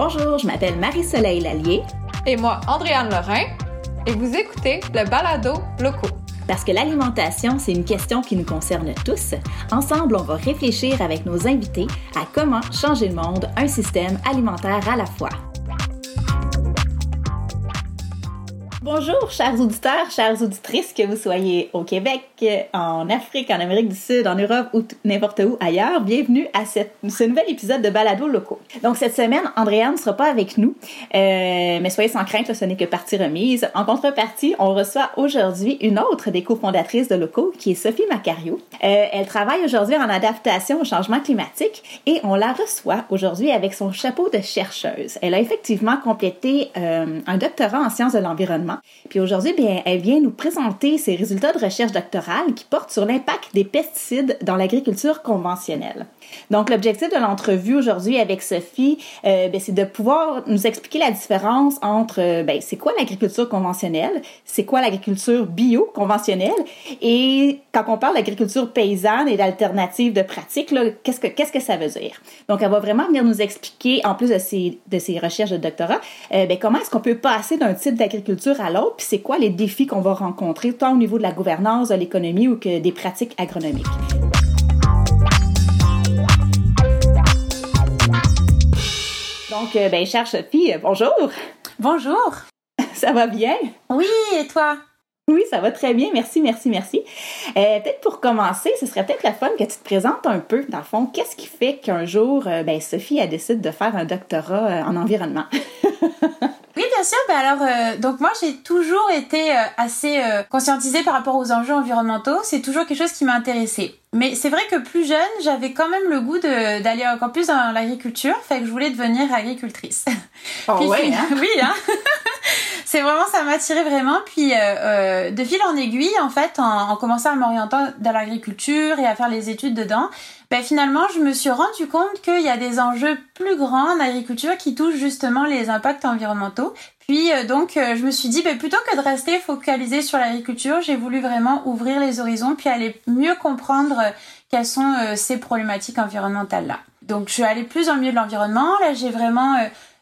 Bonjour, je m'appelle Marie-Soleil Lallier. Et moi, Andréane Lorrain. Et vous écoutez le balado locaux. Parce que l'alimentation, c'est une question qui nous concerne tous. Ensemble, on va réfléchir avec nos invités à comment changer le monde, un système alimentaire à la fois. Bonjour, chers auditeurs, chères auditrices, que vous soyez au Québec, en Afrique, en Amérique du Sud, en Europe ou n'importe où ailleurs. Bienvenue à ce nouvel épisode de Balado locaux. Donc, cette semaine, Andréane ne sera pas avec nous, euh, mais soyez sans crainte, ce n'est que partie remise. En contrepartie, on reçoit aujourd'hui une autre des cofondatrices de locaux, qui est Sophie Macario. Euh, elle travaille aujourd'hui en adaptation au changement climatique et on la reçoit aujourd'hui avec son chapeau de chercheuse. Elle a effectivement complété euh, un doctorat en sciences de l'environnement puis aujourd'hui, bien, elle vient nous présenter ses résultats de recherche doctorale qui portent sur l'impact des pesticides dans l'agriculture conventionnelle. Donc, l'objectif de l'entrevue aujourd'hui avec Sophie, euh, ben, c'est de pouvoir nous expliquer la différence entre, euh, ben, c'est quoi l'agriculture conventionnelle, c'est quoi l'agriculture bio conventionnelle, et quand on parle d'agriculture paysanne et d'alternatives de pratique, qu'est-ce que qu'est-ce que ça veut dire? Donc, elle va vraiment venir nous expliquer, en plus de ses de ses recherches de doctorat, euh, ben, comment est-ce qu'on peut passer d'un type d'agriculture à l'autre, puis c'est quoi les défis qu'on va rencontrer tant au niveau de la gouvernance, de l'économie ou que des pratiques agronomiques? Donc, euh, ben, chère Sophie, euh, bonjour. Bonjour. Ça va bien? Oui, et toi? Oui, ça va très bien. Merci, merci, merci. Euh, peut-être pour commencer, ce serait peut-être la fun que tu te présentes un peu, dans le fond, qu'est-ce qui fait qu'un jour, ben, Sophie a décidé de faire un doctorat en environnement? Oui, bien sûr. Ben alors, donc moi, j'ai toujours été assez conscientisée par rapport aux enjeux environnementaux. C'est toujours quelque chose qui m'a intéressée. Mais c'est vrai que plus jeune, j'avais quand même le goût d'aller encore plus dans l'agriculture, fait que je voulais devenir agricultrice. Oh ouais, hein? Oui, hein c'est vraiment, ça m'attirait vraiment. Puis euh, euh, de fil en aiguille, en fait, en, en commençant à m'orienter dans l'agriculture et à faire les études dedans, ben finalement, je me suis rendu compte qu'il y a des enjeux plus grands en agriculture qui touchent justement les impacts environnementaux. Puis euh, donc, euh, je me suis dit, ben, plutôt que de rester focalisé sur l'agriculture, j'ai voulu vraiment ouvrir les horizons puis aller mieux comprendre euh, quelles sont ces problématiques environnementales là. Donc, je suis allée plus dans le milieu de l'environnement. Là, j'ai vraiment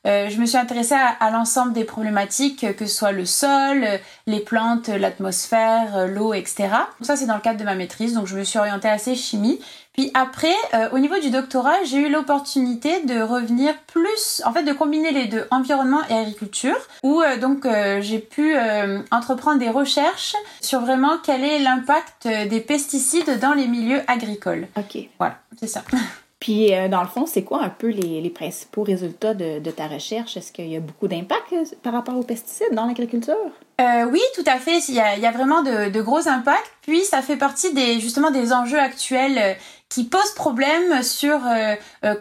je me suis intéressée à, l'ensemble des problématiques, que ce soit le sol, les plantes, l'atmosphère, l'eau, etc. Ça, c'est dans le cadre de ma maîtrise, donc je me suis orientée assez chimie. Puis après, euh, au niveau du doctorat, j'ai eu l'opportunité de revenir plus, en fait, de combiner les deux, environnement et agriculture, où euh, donc j'ai pu entreprendre des recherches sur vraiment quel est l'impact des pesticides dans les milieux agricoles. Ok. Voilà, c'est ça. Puis, euh, dans le fond, c'est quoi un peu les, les principaux résultats de, de ta recherche? Est-ce qu'il y a beaucoup d'impact euh, par rapport aux pesticides dans l'agriculture? Euh, oui, tout à fait. Il y a, il y a vraiment de, de, gros impacts. Puis, ça fait partie des, justement des enjeux actuels euh, qui posent problème sur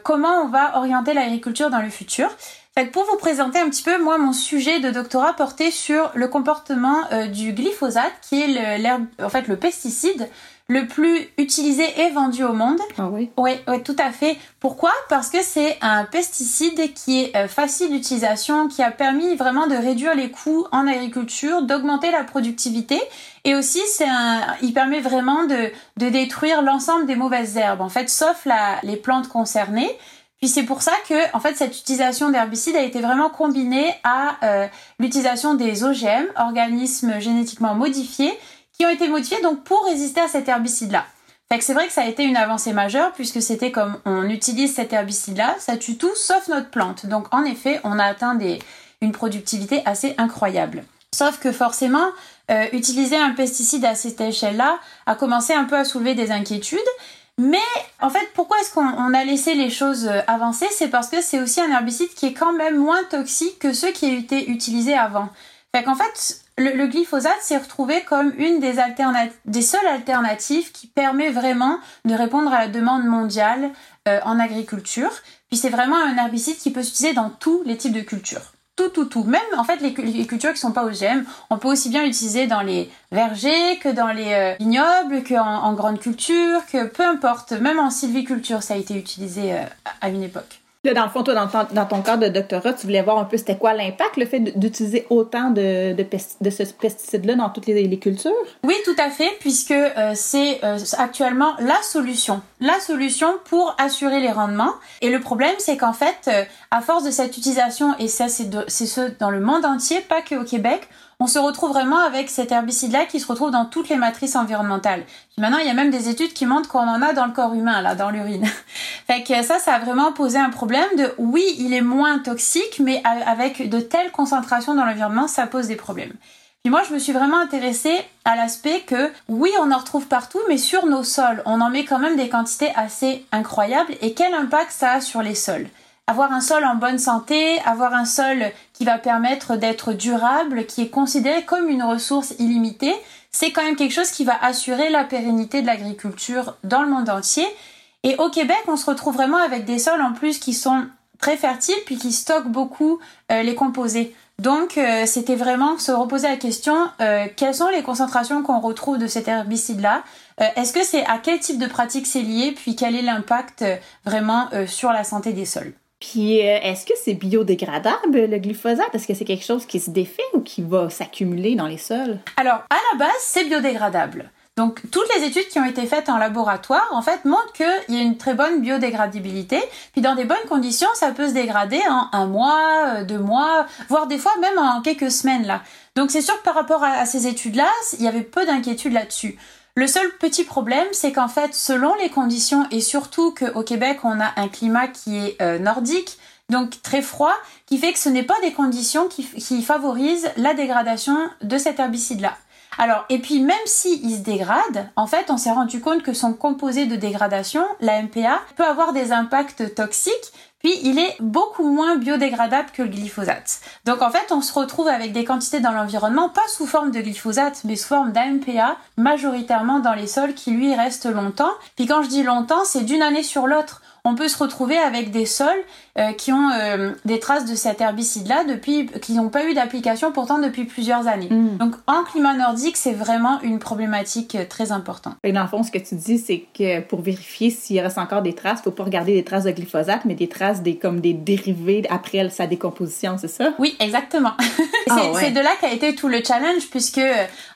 comment on va orienter l'agriculture dans le futur. Fait pour vous présenter un petit peu, moi, mon sujet de doctorat portait sur le comportement du glyphosate, qui est l'herbe, en fait, le pesticide le plus utilisé et vendu au monde. Ah oui Oui, ouais, tout à fait. Pourquoi? Parce que c'est un pesticide qui est euh, facile d'utilisation, qui a permis vraiment de réduire les coûts en agriculture, d'augmenter la productivité et aussi c'est un, il permet vraiment de, de détruire l'ensemble des mauvaises herbes, en fait, sauf la, les plantes concernées. Puis c'est pour ça que en fait cette utilisation d'herbicides a été vraiment combinée à euh, l'utilisation des OGM, organismes génétiquement modifiés, qui ont été modifiés donc pour résister à cet herbicide-là. C'est vrai que ça a été une avancée majeure puisque c'était comme on utilise cet herbicide-là, ça tue tout sauf notre plante. Donc en effet, on a atteint des, une productivité assez incroyable. Sauf que forcément, euh, utiliser un pesticide à cette échelle-là a commencé un peu à soulever des inquiétudes. Mais en fait, pourquoi est-ce qu'on a laissé les choses euh, avancer? C'est parce que c'est aussi un herbicide qui est quand même moins toxique que ceux qui étaient utilisés avant. Fait fait, le, glyphosate s'est retrouvé comme une des, des seules alternatives qui permet vraiment de répondre à la demande mondiale euh, en agriculture. Puis c'est vraiment un herbicide qui peut s'utiliser dans tous les types de cultures. Tout, tout, tout. Même en fait les, cultures qui sont pas OGM, on peut aussi bien l'utiliser dans les vergers que dans les euh, vignobles, que en, grande culture, que peu importe. Même en sylviculture, ça a été utilisé euh, à une époque. Dans le fond, toi, dans ton, cadre de doctorat, tu voulais voir un peu c'était quoi l'impact, le fait d'utiliser autant de, ce pesticide-là dans toutes les, les, cultures? Oui, tout à fait, puisque euh, c'est euh, actuellement la solution. La solution pour assurer les rendements. Et le problème, c'est qu'en fait, euh, à force de cette utilisation, et ça, c'est ce dans le monde entier, pas que au Québec, on se retrouve vraiment avec cet herbicide-là qui se retrouve dans toutes les matrices environnementales. maintenant, il y a même des études qui montrent qu'on en a dans le corps humain, là, dans l'urine. fait que ça, ça a vraiment posé un problème de, oui, il est moins toxique, mais avec de telles concentrations dans l'environnement, ça pose des problèmes. Puis moi, je me suis vraiment intéressée à l'aspect que, oui, on en retrouve partout, mais sur nos sols, on en met quand même des quantités assez incroyables. Et quel impact ça a sur les sols? Avoir un sol en bonne santé, avoir un sol qui va permettre d'être durable, qui est considéré comme une ressource illimitée, c'est quand même quelque chose qui va assurer la pérennité de l'agriculture dans le monde entier. Et au Québec, on se retrouve vraiment avec des sols en plus qui sont très fertiles puis qui stockent beaucoup euh, les composés. Donc euh, c'était vraiment se reposer la question euh, quelles sont les concentrations qu'on retrouve de cet herbicide là Est-ce que c'est à quel type de pratique c'est lié puis quel est l'impact vraiment sur la santé des sols? Euh, est-ce que c'est biodégradable, le glyphosate? Est-ce que c'est quelque chose qui se défait ou qui va s'accumuler dans les sols? Alors, à la base, c'est biodégradable. Donc, toutes les études qui ont été faites en laboratoire, en fait, montrent qu'il y a une très bonne biodégradabilité. Puis, dans des bonnes conditions, ça peut se dégrader en un mois, euh, deux mois, voire des fois même en quelques semaines, là. Donc, c'est sûr que par rapport à ces études-là, il y avait peu d'inquiétude là-dessus. Le seul petit problème, c'est qu'en fait, selon les conditions et surtout qu'au Québec, on a un climat qui est euh, nordique, donc très froid, qui fait que ce n'est pas des conditions qui, qui favorisent la dégradation de cet herbicide-là. Alors, et puis même s'il se dégrade, en fait, on s'est rendu compte que son composé de dégradation, la MPA, peut avoir des impacts toxiques puis il est beaucoup moins biodégradable que le glyphosate. Donc en fait, on se retrouve avec des quantités dans l'environnement, pas sous forme de glyphosate, mais sous forme d'AMPA, majoritairement dans les sols qui lui restent longtemps. Puis quand je dis longtemps, c'est d'une année sur l'autre on peut se retrouver avec des sols euh, qui ont euh, des traces de cet herbicide-là depuis, qui n'ont pas eu d'application pourtant depuis plusieurs années. Mm. Donc en climat nordique, c'est vraiment une problématique euh, très importante. Et dans le fond, ce que tu dis, c'est que pour vérifier s'il reste encore des traces, faut pas regarder des traces de glyphosate, mais des traces des comme des dérivés après sa décomposition, c'est ça? Oui, exactement. Ah, c'est de là qu'a été tout le challenge, puisque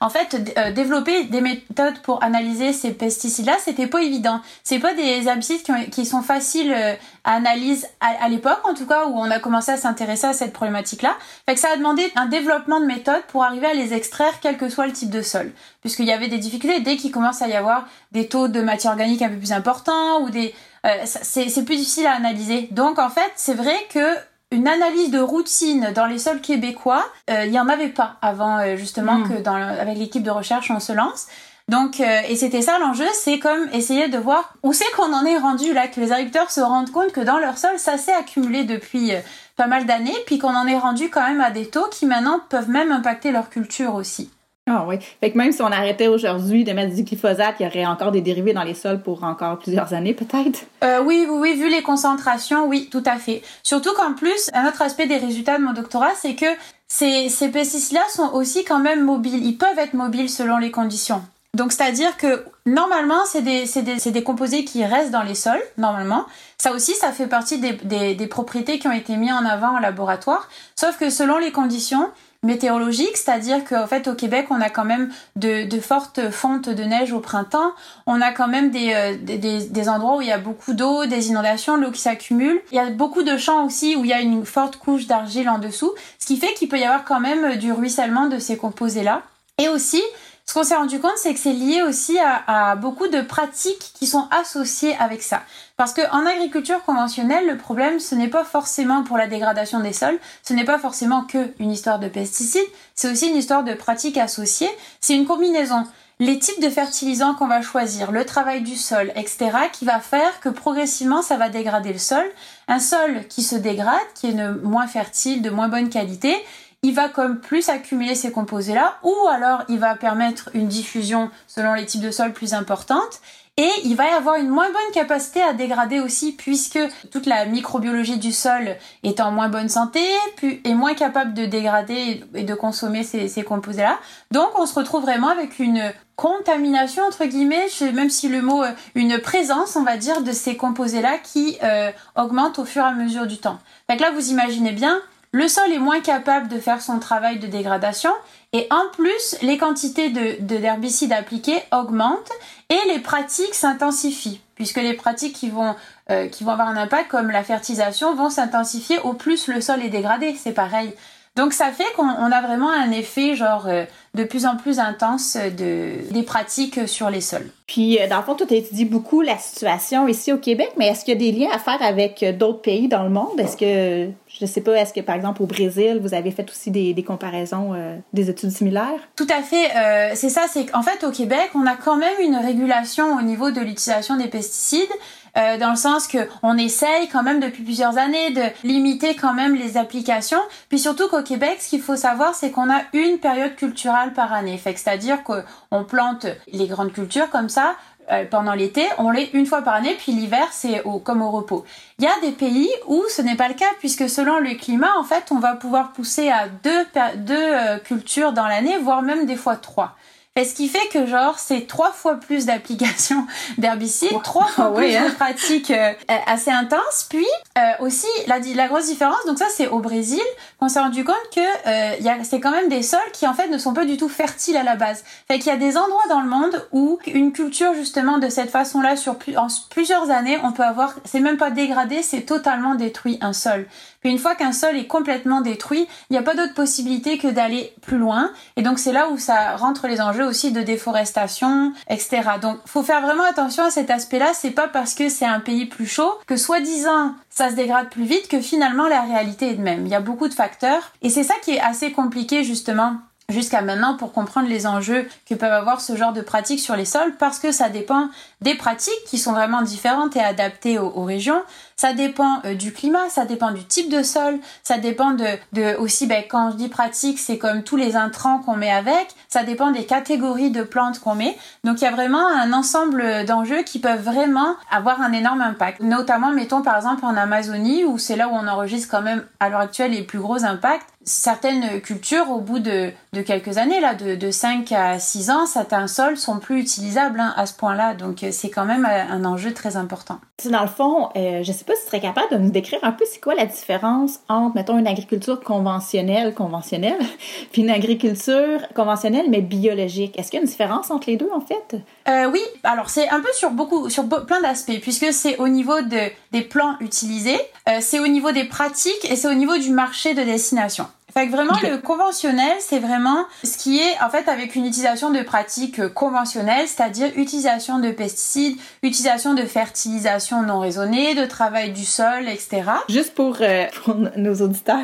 en fait, développer des méthodes pour analyser ces pesticides-là, c'était pas évident. C'est pas des herbicides qui, qui sont faciles facile euh, analyse à, l'époque, en tout cas, où on a commencé à s'intéresser à cette problématique-là. Fait que ça a demandé un développement de méthodes pour arriver à les extraire, quel que soit le type de sol. Puisqu'il y avait des difficultés dès qu'il commence à y avoir des taux de matière organique un peu plus importants ou des, euh, c'est plus difficile à analyser. Donc, en fait, c'est vrai que une analyse de routine dans les sols québécois, euh, il n'y en avait pas avant justement hmm. que dans avec l'équipe de recherche on se lance. Donc, euh, et c'était ça l'enjeu, c'est comme essayer de voir où c'est qu'on en est rendu là, que les agriculteurs se rendent compte que dans leur sol, ça s'est accumulé depuis euh, pas mal d'années, puis qu'on en est rendu quand même à des taux qui maintenant peuvent même impacter leur culture aussi. Ah oui. Fait que même si on arrêtait aujourd'hui de mettre du glyphosate, il y aurait encore des dérivés dans les sols pour encore plusieurs années, peut-être? Euh, oui, oui, oui, vu les concentrations, oui, tout à fait. Surtout qu'en plus, un autre aspect des résultats de mon doctorat, c'est que ces, ces pesticides-là sont aussi quand même mobiles. Ils peuvent être mobiles selon les conditions. Donc c'est-à-dire que normalement c'est des, des, des, composés qui restent dans les sols, normalement. Ça aussi, ça fait partie des, des, des propriétés qui ont été mises en avant en laboratoire. Sauf que selon les conditions, météorologiques, c'est-à-dire qu'en fait au Québec on a quand même de, de, fortes fontes de neige au printemps, on a quand même des, euh, des, des, endroits où il y a beaucoup d'eau, des inondations, l'eau qui s'accumule. Il y a beaucoup de champs aussi où il y a une forte couche d'argile en dessous, ce qui fait qu'il peut y avoir quand même du ruissellement de ces composés-là. Et aussi, ce qu'on s'est rendu compte, c'est que c'est lié aussi à, beaucoup de pratiques qui sont associées avec ça. Parce qu'en agriculture conventionnelle, le problème, ce n'est pas forcément pour la dégradation des sols, ce n'est pas forcément que une histoire de pesticides, c'est aussi une histoire de pratiques associées. C'est une combinaison. Les types de fertilisants qu'on va choisir, le travail du sol, etc., qui va faire que progressivement ça va dégrader le sol. Un sol qui se dégrade, qui est moins fertile, de moins bonne qualité, il va comme plus accumuler ces composés-là, ou alors il va permettre une diffusion selon les types de sols plus importante. et il va y avoir une moins bonne capacité à dégrader aussi puisque toute la microbiologie du sol est en moins bonne santé, est moins capable de dégrader et de consommer ces, composés-là. Donc on se retrouve vraiment avec une contamination entre guillemets, même si le mot euh, une présence, on va dire, de ces composés-là qui euh, augmente au fur et à mesure du temps. Donc là, vous imaginez bien, le sol est moins capable de faire son travail de dégradation et en plus, les quantités de, d'herbicides appliqués augmentent et les pratiques s'intensifient puisque les pratiques qui vont, euh, qui vont avoir un impact comme la fertilisation vont s'intensifier au plus le sol est dégradé, c'est pareil. Donc ça fait qu'on a vraiment un effet genre euh, de plus en plus intense de, des pratiques sur les sols. Puis, euh, dans le fond, tu étudies beaucoup la situation ici au Québec, mais est-ce qu'il y a des liens à faire avec euh, d'autres pays dans le monde? Est-ce que, je sais pas, est-ce que par exemple au Brésil, vous avez fait aussi des, des comparaisons, des études similaires? Tout à fait. c'est ça, c'est qu'en fait, au Québec, on a quand même une régulation au niveau de l'utilisation des pesticides. Euh, dans le sens que on essaye quand même depuis plusieurs années de limiter quand même les applications. Puis surtout qu'au Québec, ce qu'il faut savoir, c'est qu'on a une période culturelle par année. C'est-à-dire qu'on plante les grandes cultures comme ça euh, pendant l'été, on les une fois par année, puis l'hiver c'est au, comme au repos. Il y a des pays où ce n'est pas le cas puisque selon le climat, en fait, on va pouvoir pousser à deux, deux euh, cultures dans l'année, voire même des fois trois. Et ce qui fait que genre c'est trois fois plus d'applications d'herbicides, trois fois plus hein. de pratiques euh, assez intenses. Puis euh, aussi la, la grosse différence, donc ça c'est au Brésil, qu'on s'est rendu compte que euh, c'est quand même des sols qui en fait ne sont pas du tout fertiles à la base. Fait qu'il y a des endroits dans le monde où une culture justement de cette façon-là sur en plusieurs années, on peut avoir, c'est même pas dégradé, c'est totalement détruit un sol. Puis une fois qu'un sol est complètement détruit, il n'y a pas d'autre possibilité que d'aller plus loin. Et donc c'est là où ça rentre les enjeux aussi de déforestation, etc. Donc faut faire vraiment attention à cet aspect-là. C'est pas parce que c'est un pays plus chaud que soi-disant ça se dégrade plus vite que finalement la réalité est de même. Il y a beaucoup de facteurs et c'est ça qui est assez compliqué justement jusqu'à maintenant pour comprendre les enjeux que peuvent avoir ce genre de pratiques sur les sols parce que ça dépend des pratiques qui sont vraiment différentes et adaptées aux, régions. Ça dépend euh, du climat, ça dépend du type de sol, ça dépend de, de aussi, ben, quand je dis pratique, c'est comme tous les intrants qu'on met avec, ça dépend des catégories de plantes qu'on met. Donc il y a vraiment un ensemble d'enjeux qui peuvent vraiment avoir un énorme impact. Notamment, mettons par exemple en Amazonie, où c'est là où on enregistre quand même à l'heure actuelle les plus gros impacts, certaines cultures, au bout de, de quelques années, là, de, de 5 à 6 ans, certains sols sont plus utilisables hein, à ce point-là. Donc, euh, c'est quand même euh, un enjeu très important. Dans le fond, euh, je sais pas si tu serais capable de nous décrire un peu c'est quoi la différence entre, mettons, une agriculture conventionnelle, conventionnelle, puis une agriculture conventionnelle mais biologique. Est-ce qu'il y a une différence entre les deux, en fait? Euh, oui, alors c'est un peu sur beaucoup, sur plein d'aspects, puisque c'est au niveau de, des plans utilisés, c'est au niveau des pratiques et c'est au niveau du marché de destination. Fait que vraiment, le conventionnel, c'est vraiment ce qui est, en fait, avec une utilisation de pratiques conventionnelles, c'est-à-dire utilisation de pesticides, utilisation de fertilisation non raisonnée, de travail du sol, etc. Juste pour, euh, pour nos auditeurs,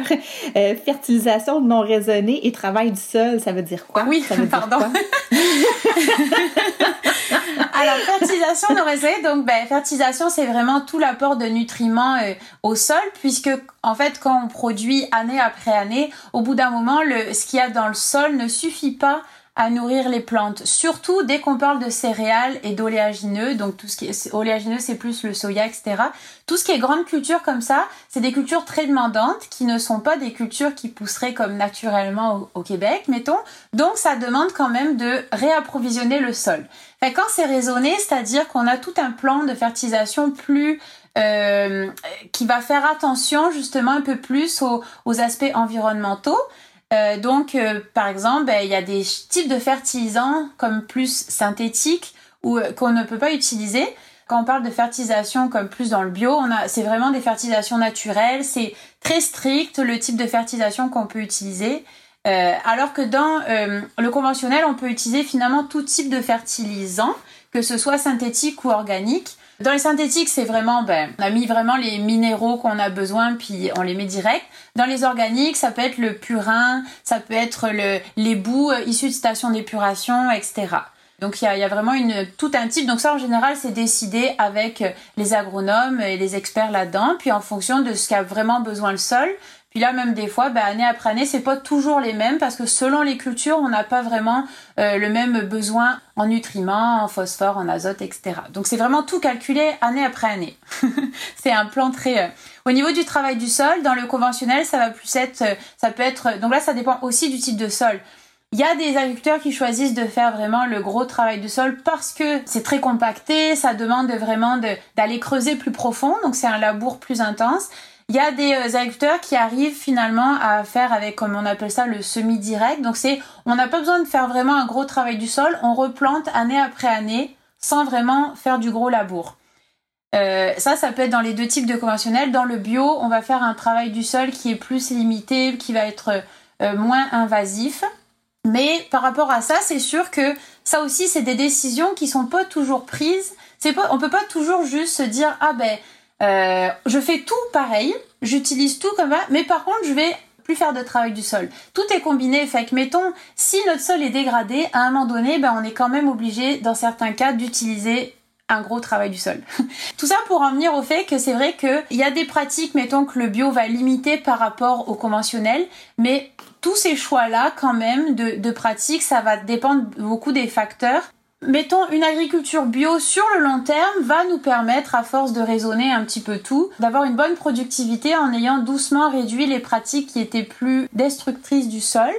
euh, fertilisation non raisonnée et travail du sol, ça veut dire quoi? Oui, ça veut pardon. Alors, fertilisation non raisonnée, donc, ben, fertilisation, c'est vraiment tout l'apport de nutriments euh, au sol, puisque, en fait, quand on produit année après année, au bout d'un moment, ce qu'il y a dans le sol ne suffit pas à nourrir les plantes. Surtout dès qu'on parle de céréales et d'oléagineux, donc tout ce qui est oléagineux, c'est plus le soya, etc. Tout ce qui est grande culture comme ça, c'est des cultures très demandantes qui ne sont pas des cultures qui pousseraient comme naturellement au, Québec, mettons. Donc ça demande quand même de réapprovisionner le sol. Quand c'est raisonné, c'est-à-dire qu'on a tout un plan de fertilisation plus euh, qui va faire attention justement un peu plus aux, aux aspects environnementaux. Euh, donc, euh, par exemple, ben, il y a des types de fertilisants comme plus synthétiques ou euh, qu'on ne peut pas utiliser. Quand on parle de fertilisation comme plus dans le bio, on a, c'est vraiment des fertilisations naturelles. C'est très strict le type de fertilisation qu'on peut utiliser. alors que dans le conventionnel, on peut utiliser finalement tout type de fertilisant, que ce soit synthétique ou organique. Dans les synthétiques, c'est vraiment, ben, on a mis vraiment les minéraux qu'on a besoin, puis on les met direct. Dans les organiques, ça peut être le purin, ça peut être le, les bouts euh, issus de stations d'épuration, etc. Donc il y a, y a, vraiment une, tout un type. Donc ça en général c'est décidé avec les agronomes et les experts là-dedans, puis en fonction de ce qu'a vraiment besoin le sol, Puis là, même des fois, bah, année après année, c'est pas toujours les mêmes parce que selon les cultures, on n'a pas vraiment euh, le même besoin en nutriments, en phosphore, en azote, etc. Donc c'est vraiment tout calculé année après année. c'est un plan très. Euh, au niveau du travail du sol, dans le conventionnel, ça va plus être, euh, ça peut être. Donc là, ça dépend aussi du type de sol. Il y a des agriculteurs qui choisissent de faire vraiment le gros travail du sol parce que c'est très compacté, ça demande vraiment d'aller creuser plus profond, donc c'est un labour plus intense. Il y a des euh, agriculteurs qui arrivent finalement à faire avec, comme on appelle ça, le semi-direct. Donc c'est, on n'a pas besoin de faire vraiment un gros travail du sol, on replante année après année sans vraiment faire du gros labour. Euh, ça, ça peut être dans les deux types de conventionnels. Dans le bio, on va faire un travail du sol qui est plus limité, qui va être euh, moins invasif. Mais par rapport à ça, c'est sûr que ça aussi, c'est des décisions qui sont pas toujours prises. C'est pas, on peut pas toujours juste se dire ah ben euh, je fais tout pareil, j'utilise tout comme ça, mais par contre, je vais plus faire de travail du sol. Tout est combiné, fait que mettons, si notre sol est dégradé, à un moment donné, ben, on est quand même obligé, dans certains cas, d'utiliser un gros travail du sol. Tout ça pour en venir au fait que c'est vrai qu'il y a des pratiques, mettons que le bio va limiter par rapport au conventionnel, mais tous ces choix-là, quand même, de, de pratiques, ça va dépendre beaucoup des facteurs mettons, une agriculture bio sur le long terme va nous permettre, à force de raisonner un petit peu tout, d'avoir une bonne productivité en ayant doucement réduit les pratiques qui étaient plus destructrices du sol.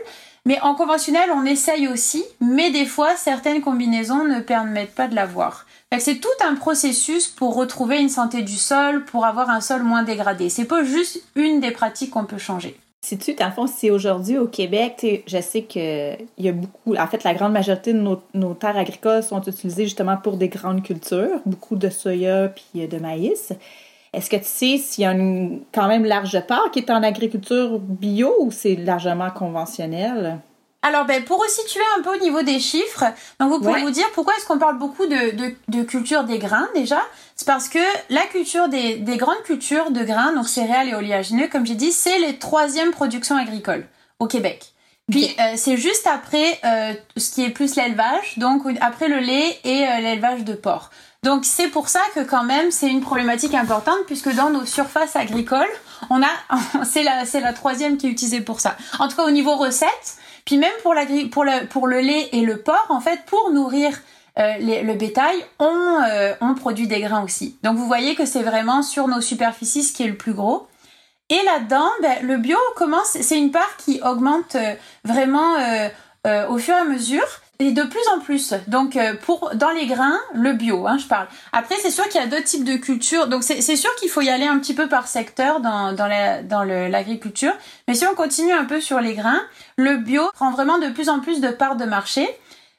Mais en conventionnel, on essaye aussi, mais des fois, certaines combinaisons ne permettent pas de l'avoir. C'est tout un processus pour retrouver une santé du sol, pour avoir un sol moins dégradé. C'est pas juste une des pratiques qu'on peut changer. Si tu, dans le fond, c'est aujourd'hui au Québec, je sais qu'il y a beaucoup, en fait, la grande majorité de nos, terres agricoles sont utilisées justement pour des grandes cultures, beaucoup de soya puis de maïs. Est-ce que tu sais s'il y a une quand même large part qui est en agriculture bio ou c'est largement conventionnel? Alors, ben, pour resituer un peu au niveau des chiffres, donc vous pouvez vous dire pourquoi est-ce qu'on parle beaucoup de, de, culture des grains déjà C'est parce que la culture des, des grandes cultures de grains, donc céréales et oléagineux, comme j'ai dit, c'est les troisièmes productions agricoles au Québec. Puis euh, c'est juste après euh, ce qui est plus l'élevage, donc après le lait et euh, l'élevage de porc. Donc c'est pour ça que quand même c'est une problématique importante puisque dans nos surfaces agricoles, on a c'est la c'est la troisième qui est utilisée pour ça. En tout cas au niveau recettes, puis même pour, la, pour, le, pour le lait et le porc, en fait, pour nourrir euh, le bétail, on, euh, on produit des grains aussi. Donc vous voyez que c'est vraiment sur nos superficies ce qui est le plus gros. Et là-dedans, ben, le bio commence, c'est une part qui augmente euh, vraiment au fur et à mesure. Et de plus en plus. Donc euh, pour dans les grains, le bio, hein, je parle. Après, c'est sûr qu'il y a d'autres types de cultures. Donc c'est sûr qu'il faut y aller un petit peu par secteur dans dans la, dans l'agriculture. Mais si on continue un peu sur les grains, le bio prend vraiment de plus en plus de parts de marché.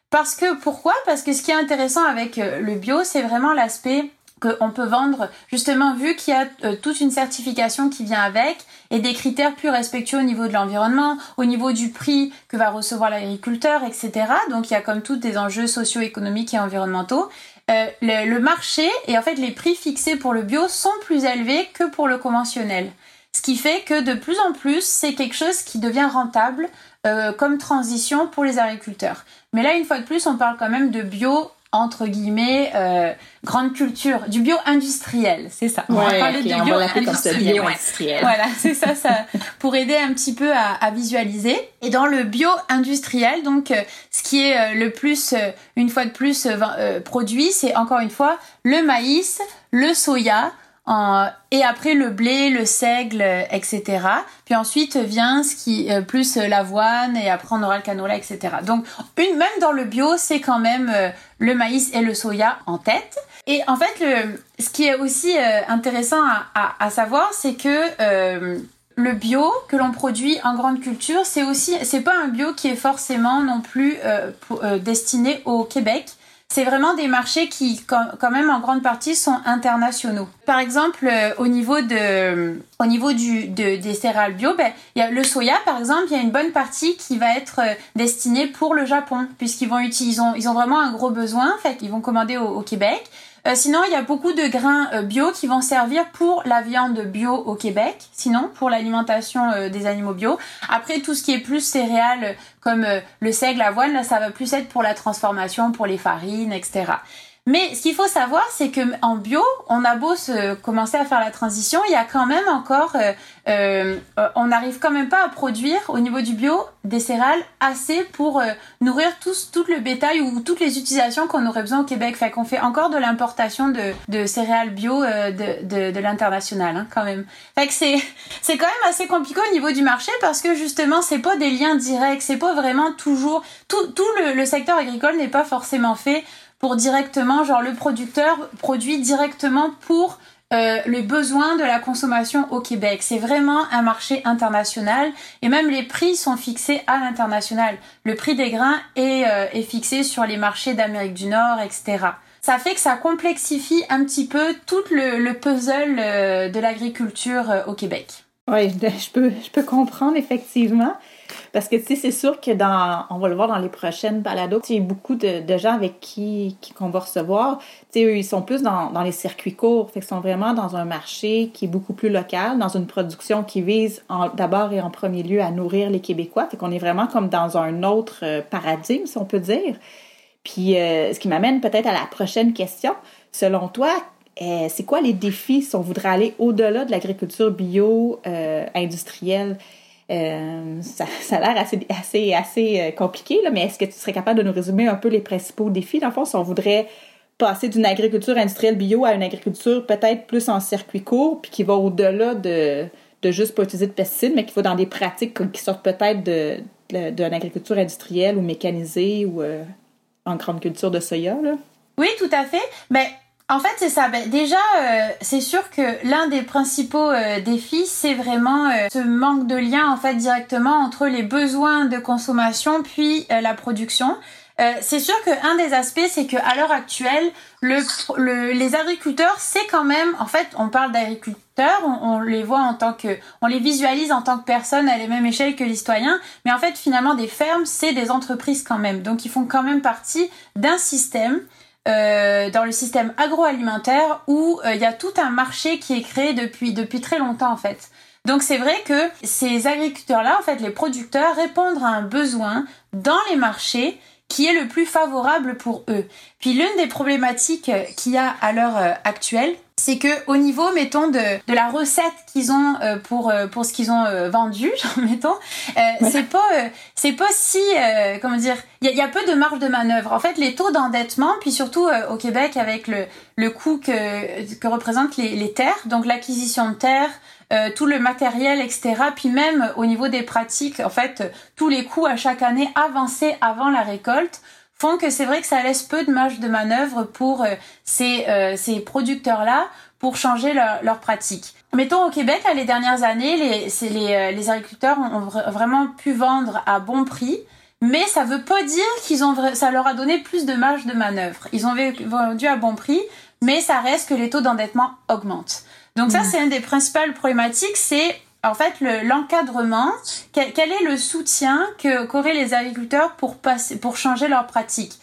Parce que pourquoi? Parce que ce qui est intéressant avec euh, le bio, c'est vraiment l'aspect qu'on peut vendre, justement vu qu'il y a euh, toute une certification qui vient avec et des critères plus respectueux au niveau de l'environnement, au niveau du prix que va recevoir l'agriculteur, etc. Donc il y a comme tout des enjeux socio-économiques et environnementaux. Euh, le, marché et en fait les prix fixés pour le bio sont plus élevés que pour le conventionnel. Ce qui fait que de plus en plus, c'est quelque chose qui devient rentable euh, comme transition pour les agriculteurs. Mais là, une fois de plus, on parle quand même de bio entre guillemets euh, grande culture du bio industriel c'est ça. On va parler de bio industriel, voilà c'est ça ça pour aider un petit peu à, visualiser. Et dans le bio industriel donc euh, ce qui est euh, le plus une fois de plus produit c'est encore une fois le maïs le soya et après le blé, le seigle, etc. Puis ensuite vient ce qui euh, plus l'avoine et après on aura le canola, etc. Donc une même dans le bio, c'est quand même euh, le maïs et le soya en tête. Et en fait, le, ce qui est aussi euh, intéressant à, à, savoir, c'est que le bio que l'on produit en grande culture, c'est aussi c'est pas un bio qui est forcément non plus destiné au Québec c'est vraiment des marchés qui, quand même, en grande partie, sont internationaux. Par exemple, euh, au niveau de, au niveau du, des céréales bio, ben, y a le soya, par exemple, il y a une bonne partie qui va être euh, destinée pour le Japon, puisqu'ils vont utiliser, ils ont, vraiment un gros besoin, en fait, ils vont commander au Québec. Euh, sinon, il y a beaucoup de grains euh, bio qui vont servir pour la viande bio au Québec, sinon pour l'alimentation euh, des animaux bio. Après, tout ce qui est plus céréales comme le seigle, l'avoine, là, ça va plus être pour la transformation, pour les farines, etc. Mais ce qu'il faut savoir, c'est que en bio, on a beau se commencer à faire la transition, il y a quand même encore, euh, euh, on n'arrive quand même pas à produire au niveau du bio des céréales assez pour euh, nourrir tous, tout le bétail ou toutes les utilisations qu'on aurait besoin au Québec. Fait qu'on fait encore de l'importation de, de, céréales bio euh, de, de, de l'international hein, quand même. Fait que c'est c'est quand même assez compliqué au niveau du marché parce que justement c'est pas des liens directs, c'est pas vraiment toujours tout tout le, le secteur agricole n'est pas forcément fait pour directement, genre le producteur produit directement pour euh, les besoins de la consommation au Québec. C'est vraiment un marché international et même les prix sont fixés à l'international. Le prix des grains est, euh, est fixé sur les marchés d'Amérique du Nord, etc. Ça fait que ça complexifie un petit peu tout le, le puzzle euh, de l'agriculture euh, au Québec. Oui, je peux, je peux comprendre effectivement. Parce que, tu sais, c'est sûr que dans, on va le voir dans les prochaines balados, y a beaucoup de, gens avec qui, qu'on va recevoir. Tu sais, ils sont plus dans, dans les circuits courts. Fait qu'ils sont vraiment dans un marché qui est beaucoup plus local, dans une production qui vise d'abord et en premier lieu à nourrir les Québécois. Fait qu'on est vraiment comme dans un autre euh, paradigme, si on peut dire. Puis, euh, ce qui m'amène peut-être à la prochaine question. Selon toi, euh, c'est quoi les défis si on voudrait aller au-delà de l'agriculture bio industrielle? Euh, ça, ça, a l'air assez, assez, assez euh, compliqué, là, mais est-ce que tu serais capable de nous résumer un peu les principaux défis? Dans le fond, si on voudrait passer d'une agriculture industrielle bio à une agriculture peut-être plus en circuit court, puis qui va au-delà de, de juste pas utiliser de pesticides, mais qui va dans des pratiques qui sortent peut-être de, de, industrielle ou mécanisée ou euh, en grande culture de soya. Là? Oui, tout à fait. Mais en fait, c'est ça. Ben, déjà, euh, c'est sûr que l'un des principaux euh, défis, c'est vraiment euh, ce manque de lien en fait directement entre les besoins de consommation puis euh, la production. Euh, c'est sûr qu'un des aspects, c'est qu'à l'heure actuelle, le, le, les agriculteurs, c'est quand même, en fait, on parle d'agriculteurs, on, on, les voit en tant que, on les visualise en tant que personnes à la même échelle que les mais en fait, finalement, des fermes, c'est des entreprises quand même, donc ils font quand même partie d'un système euh, dans le système agroalimentaire où euh, il y a tout un marché qui est créé depuis, depuis très longtemps en fait. Donc c'est vrai que ces agriculteurs-là, en fait, les producteurs répondent à un besoin dans les marchés qui est le plus favorable pour eux. Puis l'une des problématiques qu'il y a à l'heure euh, actuelle, c'est que au niveau mettons de, de la recette qu'ils ont euh, pour euh, pour ce qu'ils ont euh, vendu genre mettons euh, ouais. c'est pas euh, c'est pas si euh, comment dire il y a, y a, peu de marge de manœuvre en fait les taux d'endettement puis surtout au Québec avec le le coût que que représentent les, les terres donc l'acquisition de terres tout le matériel etc puis même au niveau des pratiques en fait tous les coûts à chaque année avancés avant la récolte font que c'est vrai que ça laisse peu de marge de manœuvre pour euh, ces, euh, ces producteurs-là pour changer leur, leur pratique. Mettons au Québec, les dernières années, les, les, euh, les agriculteurs ont vraiment pu vendre à bon prix, mais ça veut pas dire qu'ils ont ça leur a donné plus de marge de manœuvre. Ils ont vendu à bon prix, mais ça reste que les taux d'endettement augmentent. Donc ça, mmh. c'est une des principales problématiques, c'est en fait l'encadrement, quel, quel, est le soutien que qu'auraient les agriculteurs pour passer, pour changer leurs pratiques.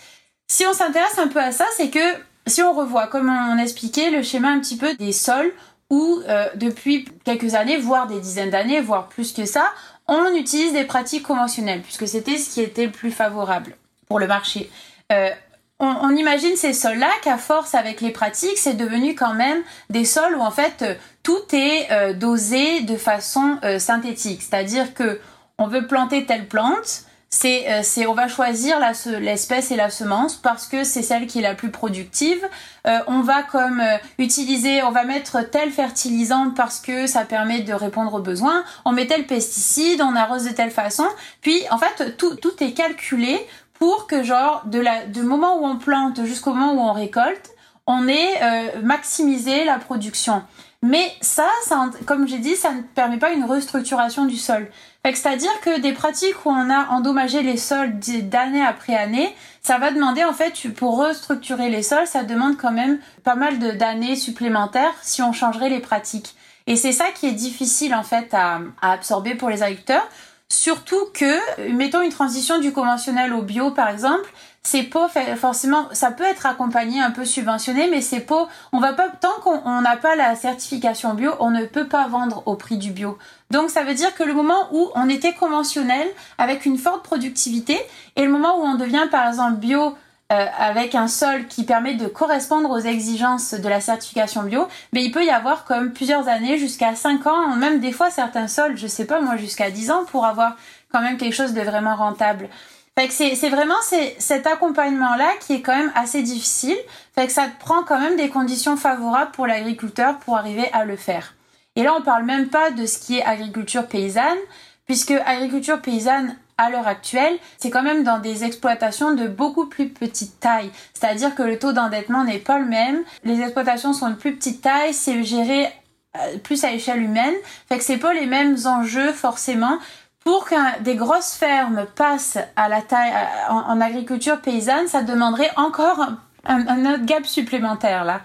Si on s'intéresse un peu à ça, c'est que si on revoit, comme on expliquait, le schéma un petit peu des sols où euh, depuis quelques années, voire des dizaines d'années, voire plus que ça, on utilise des pratiques conventionnelles puisque c'était ce qui était le plus favorable pour le marché. Euh, on, imagine ces sols-là qu'à force avec les pratiques, c'est devenu quand même des sols où en fait tout est euh, dosé de façon euh, synthétique, c'est-à-dire que on veut planter telle plante, c'est euh, on va choisir l'espèce et la semence parce que c'est celle qui est la plus productive. Euh, on va comme euh, utiliser, on va mettre tel fertilisant parce que ça permet de répondre aux besoins. On met tel pesticide, on arrose de telle façon. Puis en fait tout tout est calculé pour que genre de la du moment où on plante jusqu'au moment où on récolte, on ait euh, maximisé la production. Mais ça, ça comme j'ai dit, ça ne permet pas une restructuration du sol. C'est-à-dire que des pratiques où on a endommagé les sols d'année après année, ça va demander en fait, pour restructurer les sols, ça demande quand même pas mal d'années supplémentaires si on changerait les pratiques. Et c'est ça qui est difficile en fait à, à absorber pour les agriculteurs. Surtout que, mettons une transition du conventionnel au bio par exemple, c'est pas forcément ça peut être accompagné un peu subventionné mais c'est pas on va pas tant qu'on n'a pas la certification bio on ne peut pas vendre au prix du bio. Donc ça veut dire que le moment où on était conventionnel avec une forte productivité et le moment où on devient par exemple bio euh, avec un sol qui permet de correspondre aux exigences de la certification bio, mais il peut y avoir comme plusieurs années, jusqu'à 5 ans, même des fois certains sols, je sais pas moi, jusqu'à 10 ans pour avoir quand même quelque chose de vraiment rentable. Fait que c'est vraiment cet accompagnement-là qui est quand même assez difficile. Fait ça prend quand même des conditions favorables pour l'agriculteur pour arriver à le faire. Et là, on parle même pas de ce qui est agriculture paysanne, puisque agriculture paysanne à l'heure actuelle, c'est quand même dans des exploitations de beaucoup plus petite taille. C'est-à-dire que le taux d'endettement n'est pas le même. Les exploitations sont de plus petite taille, c'est géré euh, plus à échelle humaine. Fait que c'est pas les mêmes enjeux forcément pour que des grosses fermes passent à la taille en, agriculture paysanne, ça demanderait encore un, autre gap supplémentaire là.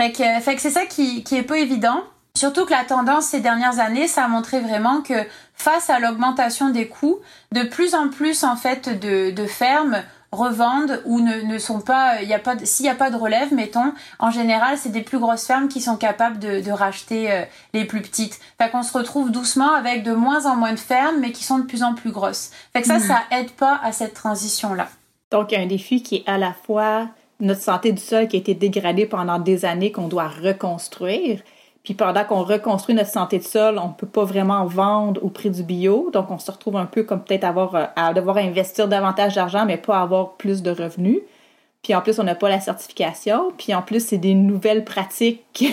Fait que, c'est ça qui, qui est peu évident. Surtout que la tendance ces dernières années, ça a montré vraiment que face à l'augmentation des coûts, de plus en plus en fait de, de fermes revendent ou ne, ne sont pas, il y a pas, s'il n'y a pas de relève, mettons, en général, c'est des plus grosses fermes qui sont capables de, de racheter euh, les plus petites. Fait qu'on se retrouve doucement avec de moins en moins de fermes, mais qui sont de plus en plus grosses. Fait que ça, hmm. ça aide pas à cette transition-là. Donc, il y a un défi qui est à la fois notre santé du sol qui a été dégradée pendant des années qu'on doit reconstruire, puis pendant qu'on reconstruit notre santé de sol, on ne peut pas vraiment vendre au prix du bio. Donc, on se retrouve un peu comme peut-être avoir euh, à devoir investir davantage d'argent, mais pas avoir plus de revenus. Puis en plus, on n'a pas la certification. Puis en plus, c'est des nouvelles pratiques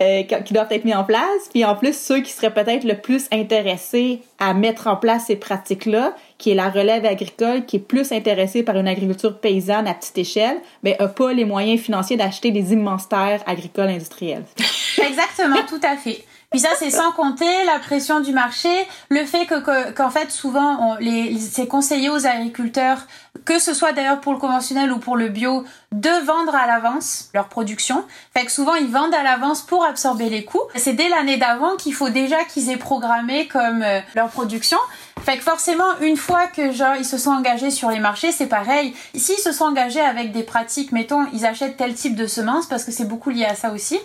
euh, qui doivent être mises en place. Puis en plus, ceux qui seraient peut-être le plus intéressés à mettre en place ces pratiques-là, qui est la relève agricole, qui est plus intéressée par une agriculture paysanne à petite échelle, mais n'a pas les moyens financiers d'acheter des immenses terres agricoles industrielles. Exactement, tout à fait. Puis ça, c'est sans compter la pression du marché, le fait que qu'en fait souvent on, les, c'est conseillé aux agriculteurs, que ce soit d'ailleurs pour le conventionnel ou pour le bio, de vendre à l'avance leur production. Fait que souvent ils vendent à l'avance pour absorber les coûts. C'est dès l'année d'avant qu'il faut déjà qu'ils aient programmé comme euh, leur production. Fait que forcément, une fois que genre ils se sont engagés sur les marchés, c'est pareil. S'ils se sont engagés avec des pratiques, mettons, ils achètent tel type de semences parce que c'est beaucoup lié à ça aussi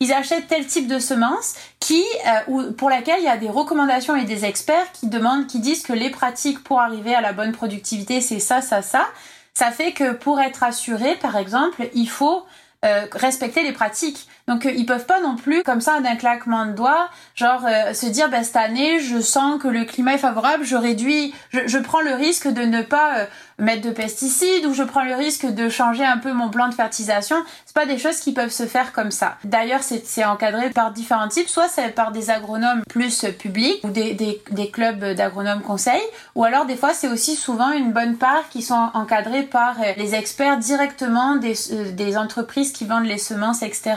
ils achètent tel type de semence qui, euh, ou pour laquelle il y a des recommandations et des experts qui demandent, qui disent que les pratiques pour arriver à la bonne productivité, c'est ça, ça, ça. Ça fait que pour être assuré, par exemple, il faut euh, respecter les pratiques. Donc euh, ils peuvent pas non plus comme ça d'un claquement de doigts, genre euh, se dire bah cette année je sens que le climat est favorable, je réduis, je, je prends le risque de ne pas mettre de pesticides ou je prends le risque de changer un peu mon plan de fertilisation. C'est pas des choses qui peuvent se faire comme ça. D'ailleurs c'est encadré par différents types, soit c'est par des agronomes plus publics ou des, des, clubs d'agronomes conseils, ou alors des fois c'est aussi souvent une bonne part qui sont encadrés par les experts directement des, des entreprises qui vendent les semences, etc.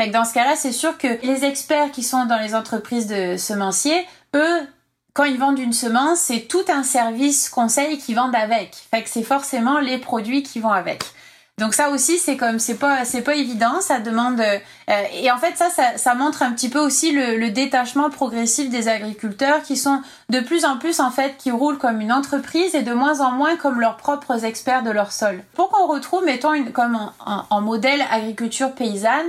Fait que dans ce cas-là, c'est sûr que les experts qui sont dans les entreprises de semenciers, eux, quand ils vendent une semence, c'est tout un service conseil qu'ils vendent avec. Fait que c'est forcément les produits qui vont avec. Donc ça aussi c'est comme c'est pas c'est pas évident, ça demande euh, et en fait ça, ça, montre un petit peu aussi le, détachement progressif des agriculteurs qui sont de plus en plus en fait qui roulent comme une entreprise et de moins en moins comme leurs propres experts de leur sol. Pour qu'on retrouve mettons une, comme en modèle agriculture paysanne,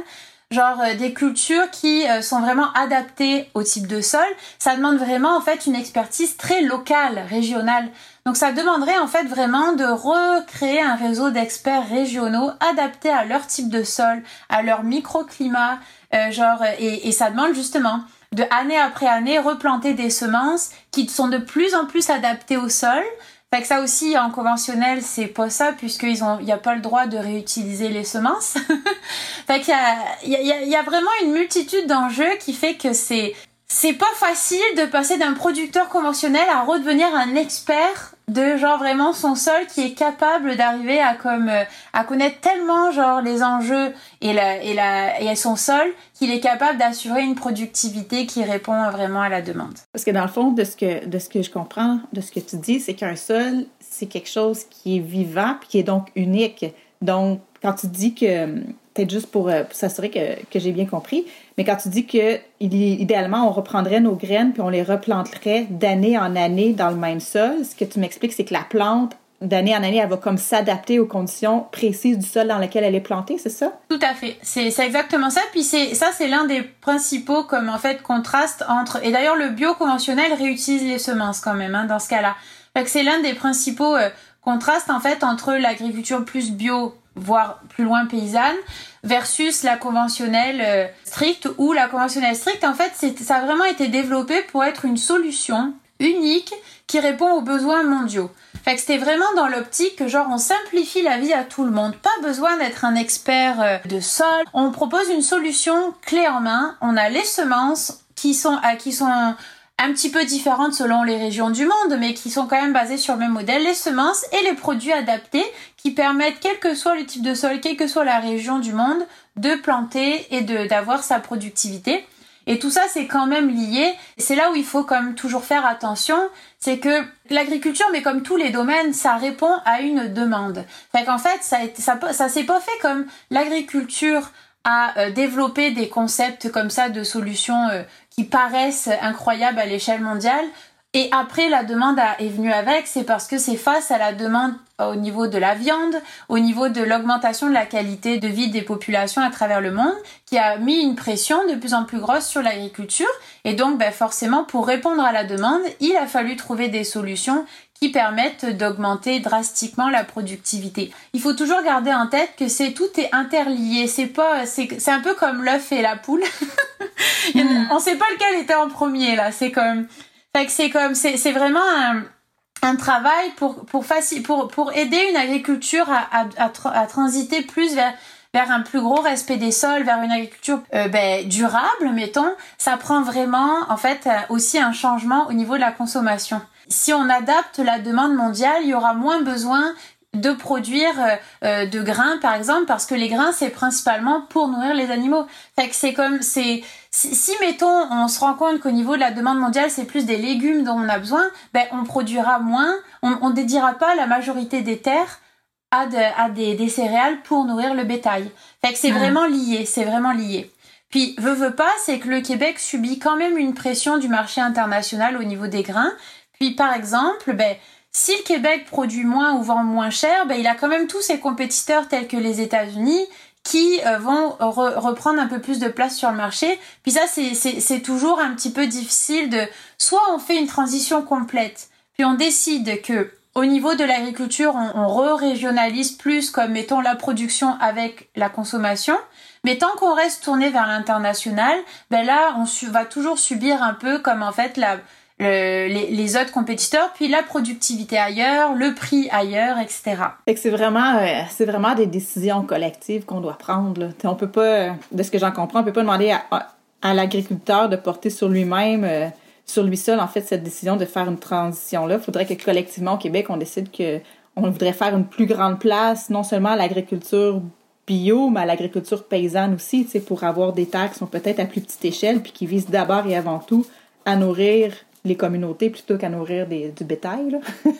genre euh, des cultures qui euh, sont vraiment adaptées au type de sol, ça demande vraiment en fait une expertise très locale, régionale. Donc ça demanderait en fait vraiment de recréer un réseau d'experts régionaux adaptés à leur type de sol, à leur microclimat, euh, genre et, et ça demande justement de année après année replanter des semences qui sont de plus en plus adaptées au sol, fait que ça aussi, en conventionnel, c'est pas ça, puisqu'ils ont, il n'y a pas le droit de réutiliser les semences. fait qu'il y a, y, y a vraiment une multitude d'enjeux qui fait que c'est, c'est pas facile de passer d'un producteur conventionnel à redevenir un expert de genre vraiment son sol qui est capable d'arriver à comme euh, à connaître tellement genre les enjeux et la et la et son sol qu'il est capable d'assurer une productivité qui répond vraiment à la demande. Parce que dans le fond de ce que de ce que je comprends de ce que tu dis c'est qu'un sol c'est quelque chose qui est vivant qui est donc unique. Donc quand tu dis que peut-être juste pour, euh, s'assurer que, que j'ai bien compris, mais quand tu dis que idéalement on reprendrait nos graines puis on les replanterait d'année en année dans le même sol, ce que tu m'expliques, c'est que la plante d'année en année, elle va comme s'adapter aux conditions précises du sol dans lequel elle est plantée, c'est ça? Tout à fait. C'est exactement ça. Puis ça, c'est l'un des principaux comme en fait contrastes entre. Et d'ailleurs, le bio conventionnel réutilise les semences quand même hein, dans ce cas-là. c'est l'un des principaux euh, contraste en fait entre l'agriculture plus bio voire plus loin paysanne, versus la conventionnelle euh, stricte, où la conventionnelle stricte, en fait, ça a vraiment été développé pour être une solution unique qui répond aux besoins mondiaux. Fait que c'était vraiment dans l'optique que genre on simplifie la vie à tout le monde. Pas besoin d'être un expert euh, de sol. On propose une solution clé en main. On a les semences qui sont, à, qui sont un petit peu différentes selon les régions du monde, mais qui sont quand même basées sur le même modèle, les semences et les produits adaptés qui permettent, quel que soit le type de sol, quelle que soit la région du monde, de planter et d'avoir sa productivité. Et tout ça, c'est quand même lié. C'est là où il faut même toujours faire attention, c'est que l'agriculture, mais comme tous les domaines, ça répond à une demande. Fait qu'en fait, ça, ça, ça s'est pas fait comme l'agriculture a euh, développé des concepts comme ça de solutions euh, qui paraissent incroyables à l'échelle mondiale. Et après, la demande est venue avec, c'est parce que c'est face à la demande au niveau de la viande, au niveau de l'augmentation de la qualité de vie des populations à travers le monde, qui a mis une pression de plus en plus grosse sur l'agriculture. Et donc, ben, forcément, pour répondre à la demande, il a fallu trouver des solutions qui permettent d'augmenter drastiquement la productivité. Il faut toujours garder en tête que c'est tout est interlié. C'est pas, c'est un peu comme l'œuf et la poule. Mm. On sait pas lequel était en premier là. C'est comme, fait que c'est comme, c'est vraiment un, un travail pour pour, pour pour aider une agriculture à, à, à, transiter plus vers vers un plus gros respect des sols, vers une agriculture euh, ben, durable, mettons, ça prend vraiment en fait euh, aussi un changement au niveau de la consommation. Si on adapte la demande mondiale, il y aura moins besoin de produire euh, euh, de grains par exemple parce que les grains c'est principalement pour nourrir les animaux. Fait que c'est comme c'est si, mettons on se rend compte qu'au niveau de la demande mondiale c'est plus des légumes dont on a besoin, ben on produira moins, on, on dédiera pas la majorité des terres à, à des, des, céréales pour nourrir le bétail. Fait que c'est vraiment lié, c'est vraiment lié. Puis veut veut pas, c'est que le Québec subit quand même une pression du marché international au niveau des grains. Puis par exemple, ben si le Québec produit moins ou vend moins cher, ben, il a quand même tous ses compétiteurs tels que les États-Unis qui euh, vont reprendre un peu plus de place sur le marché. Puis ça, c'est toujours un petit peu difficile de... Soit on fait une transition complète, puis on décide que au niveau de l'agriculture, on, on re-régionalise plus comme mettons la production avec la consommation. Mais tant qu'on reste tourné vers l'international, ben là, on va toujours subir un peu comme en fait la, les, autres compétiteurs, puis la productivité ailleurs, le prix ailleurs, etc. c'est vraiment, euh, c'est vraiment des décisions collectives qu'on doit prendre. Là. On peut pas, de ce que j'en comprends, on peut pas demander à, l'agriculteur de porter sur lui-même, euh, sur lui seul, en fait, cette décision de faire une transition-là. Il faudrait que collectivement au Québec, on décide que on voudrait faire une plus grande place, non seulement à l'agriculture bio, mais à l'agriculture paysanne aussi, pour avoir des terres qui sont peut-être à plus petite échelle, puis qui visent d'abord et avant tout à nourrir les communautés plutôt qu'à nourrir des, du bétail.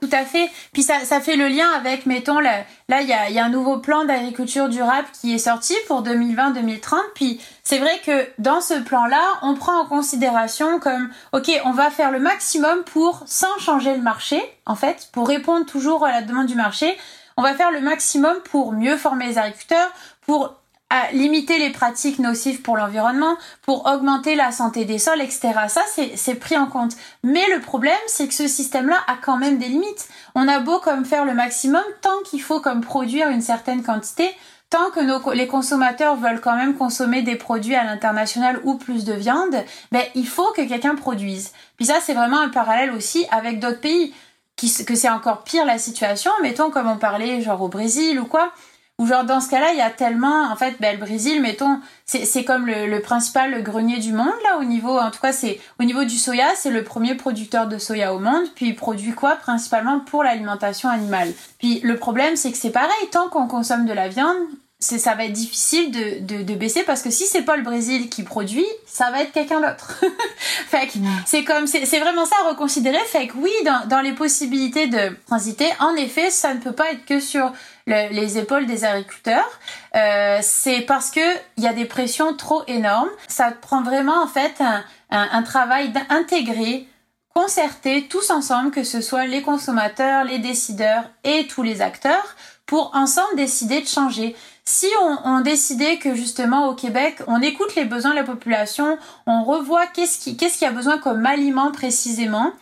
Tout à fait. Puis ça, fait le lien avec, mettons, là, il y a un nouveau plan d'agriculture durable qui est sorti pour 2020-2030. Puis c'est vrai que dans ce plan-là, on prend en considération comme, OK, on va faire le maximum pour, sans changer le marché, en fait, pour répondre toujours à la demande du marché, on va faire le maximum pour mieux former les agriculteurs, pour à limiter les pratiques nocives pour l'environnement, pour augmenter la santé des sols, etc. Ça, c'est pris en compte. Mais le problème, c'est que ce système-là a quand même des limites. On a beau comme faire le maximum, tant qu'il faut comme produire une certaine quantité, tant que les consommateurs veulent quand même consommer des produits à l'international ou plus de viande, ben, il faut que quelqu'un produise. Puis ça, c'est vraiment un parallèle aussi avec d'autres pays, qui, que c'est encore pire la situation, mettons comme on parlait genre au Brésil ou quoi, ou genre dans ce cas-là, il y a tellement, en fait, ben, le Brésil, mettons, c'est comme le, le, principal grenier du monde là au niveau, en tout cas c'est au niveau du soya, c'est le premier producteur de soya au monde. Puis il produit quoi principalement pour l'alimentation animale. Puis le problème c'est que c'est pareil, tant qu'on consomme de la viande, c'est ça va être difficile de, de, de, baisser parce que si c'est pas le Brésil qui produit, ça va être quelqu'un d'autre. fait que c'est comme c'est vraiment ça à reconsidérer. Fait que oui, dans, dans les possibilités de transiter, en effet, ça ne peut pas être que sur les épaules des agriculteurs. Euh, c'est parce que il y a des pressions trop énormes. Ça prend vraiment en fait un, un, un travail d'intégrer concerter tous ensemble, que ce soit les consommateurs, les décideurs et tous les acteurs, pour ensemble décider de changer. Si on, on, décidait que justement au Québec, on écoute les besoins de la population, on revoit qu'est-ce qui, qu'est-ce qui a besoin comme aliment précisément,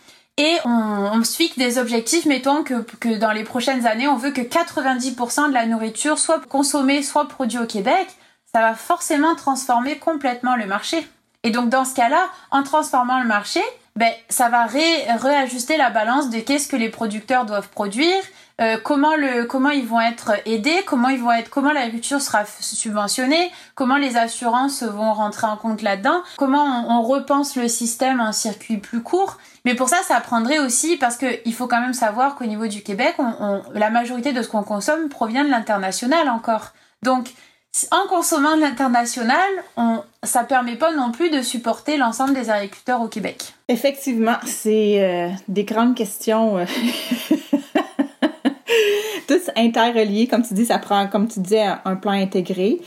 et on, se fixe des objectifs, mettons que, que dans les prochaines années, on veut que 90% de la nourriture soit consommée, soit produite au Québec, ça va forcément transformer complètement le marché. Et donc dans ce cas-là, en transformant le marché, ben, ça va réajuster la balance de qu'est-ce que les producteurs doivent produire, euh, comment ils vont être aidés, comment l'agriculture sera subventionnée, comment les assurances vont rentrer en compte là-dedans, comment on, repense le système en circuit plus court. Mais pour ça, ça prendrait aussi parce que il faut quand même savoir qu'au niveau du Québec, la majorité de ce qu'on consomme provient de l'international encore. Donc en consommant de l'international, on, ça permet pas non plus de supporter l'ensemble des agriculteurs au Québec. Effectivement, c'est euh, des grandes questions. Tous interreliés, comme tu dis, ça prend, comme tu disais, un plan intégré.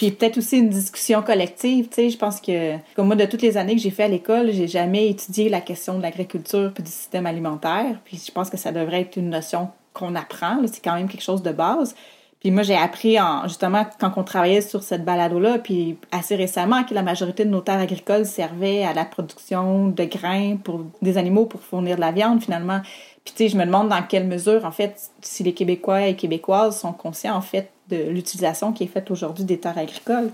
Puis peut-être aussi une discussion collective, tu sais, je pense que comme moi de toutes les années que j'ai fait à l'école, j'ai jamais étudié la question de l'agriculture puis du système alimentaire, puis je pense que ça devrait être une notion qu'on apprend, c'est quand même quelque chose de base. Puis moi, j'ai appris en, justement quand on travaillait sur cette balado-là, puis assez récemment, que la majorité de nos terres agricoles servaient à la production de grains pour des animaux pour fournir de la viande finalement. Tu sais, je me demande dans quelle mesure, en fait, si les Québécois et Québécoises sont conscients, en fait, de l'utilisation qui est faite aujourd'hui des terres agricoles.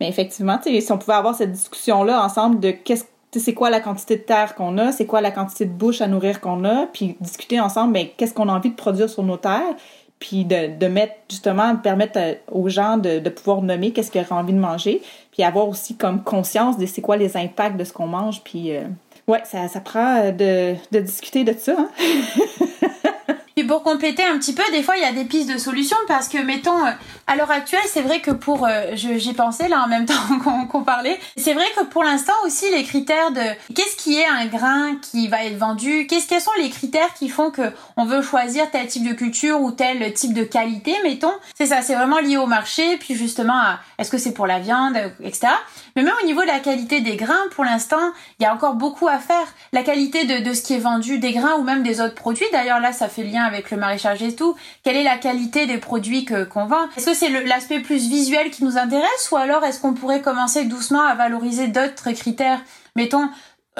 Mais effectivement, si on pouvait avoir cette discussion-là ensemble de qu'est-ce c'est quoi la quantité de terre qu'on a, c'est quoi la quantité de bouche à nourrir qu'on a, puis discuter ensemble, ben, qu'est-ce qu'on a envie de produire sur nos terres, puis de, de mettre justement permettre euh, aux gens de, de pouvoir nommer qu'est-ce qu'ils auraient envie de manger, puis avoir aussi comme conscience de c'est quoi les impacts de ce qu'on mange, puis euh, ouais, ça, ça prend euh, de, de discuter de ça. Hein? Puis pour compléter un petit peu, des fois il y a des pistes de solutions parce que mettons euh, à l'heure actuelle, c'est vrai que pour euh, j'y pensais là en même temps qu'on parlait, c'est vrai que pour l'instant aussi les critères de qu'est-ce qui est un grain qui va être vendu, qu'est-ce quels sont les critères qui font que on veut choisir tel type de culture ou tel type de qualité, mettons, c'est ça, c'est vraiment lié au marché, puis justement est-ce que c'est pour la viande, etc. Mais même au niveau de la qualité des grains, pour l'instant, il y a encore beaucoup à faire. La qualité de, de ce qui est vendu des grains ou même des autres produits. D'ailleurs là, ça fait lien avec le maraîchage et tout. Quelle est la qualité des produits qu'on vend? Est-ce que c'est l'aspect plus visuel qui nous intéresse ou alors est-ce qu'on pourrait commencer doucement à valoriser d'autres critères? Mettons,